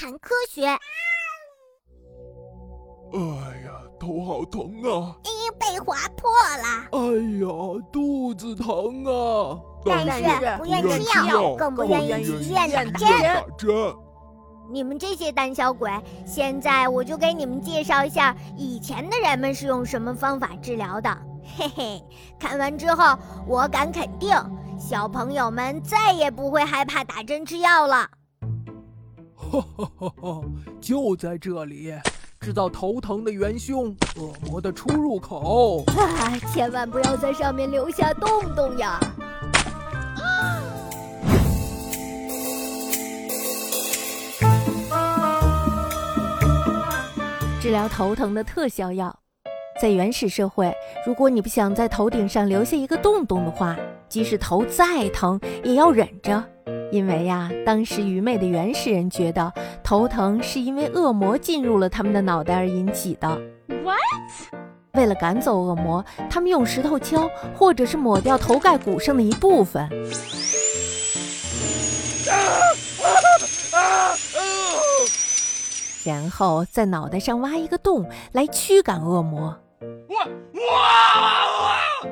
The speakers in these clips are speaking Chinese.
谈科学。哎呀，头好疼啊！咦，被划破了。哎呀，肚子疼啊！但是不愿吃药，更不愿意去医院打针。你们这些胆小鬼，现在我就给你们介绍一下以前的人们是用什么方法治疗的。嘿嘿，看完之后，我敢肯定，小朋友们再也不会害怕打针吃药了。哈哈哈哈！就在这里，制造头疼的元凶——恶魔的出入口。啊！千万不要在上面留下洞洞呀！治疗头疼的特效药，在原始社会，如果你不想在头顶上留下一个洞洞的话，即使头再疼也要忍着，因为呀，当时愚昧的原始人觉得头疼是因为恶魔进入了他们的脑袋而引起的。What？为了赶走恶魔，他们用石头敲，或者是抹掉头盖骨上的一部分。然后在脑袋上挖一个洞来驱赶恶魔。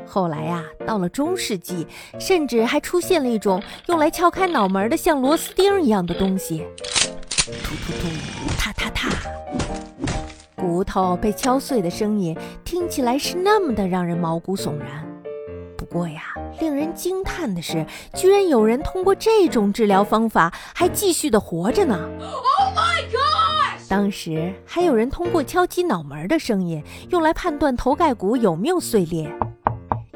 后来呀，到了中世纪，甚至还出现了一种用来撬开脑门的像螺丝钉一样的东西。突突突，踏踏踏，骨头被敲碎的声音听起来是那么的让人毛骨悚然。不过呀，令人惊叹的是，居然有人通过这种治疗方法还继续的活着呢。当时还有人通过敲击脑门的声音，用来判断头盖骨有没有碎裂，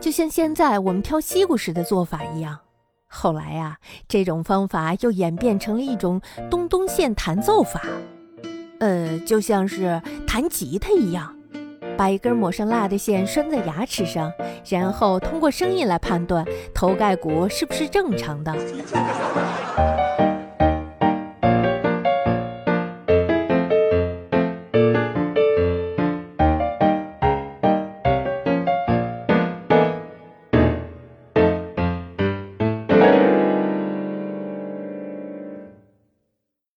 就像现在我们挑西瓜时的做法一样。后来呀，这种方法又演变成了一种东东线弹奏法，呃，就像是弹吉他一样，把一根抹上蜡的线拴在牙齿上，然后通过声音来判断头盖骨是不是正常的。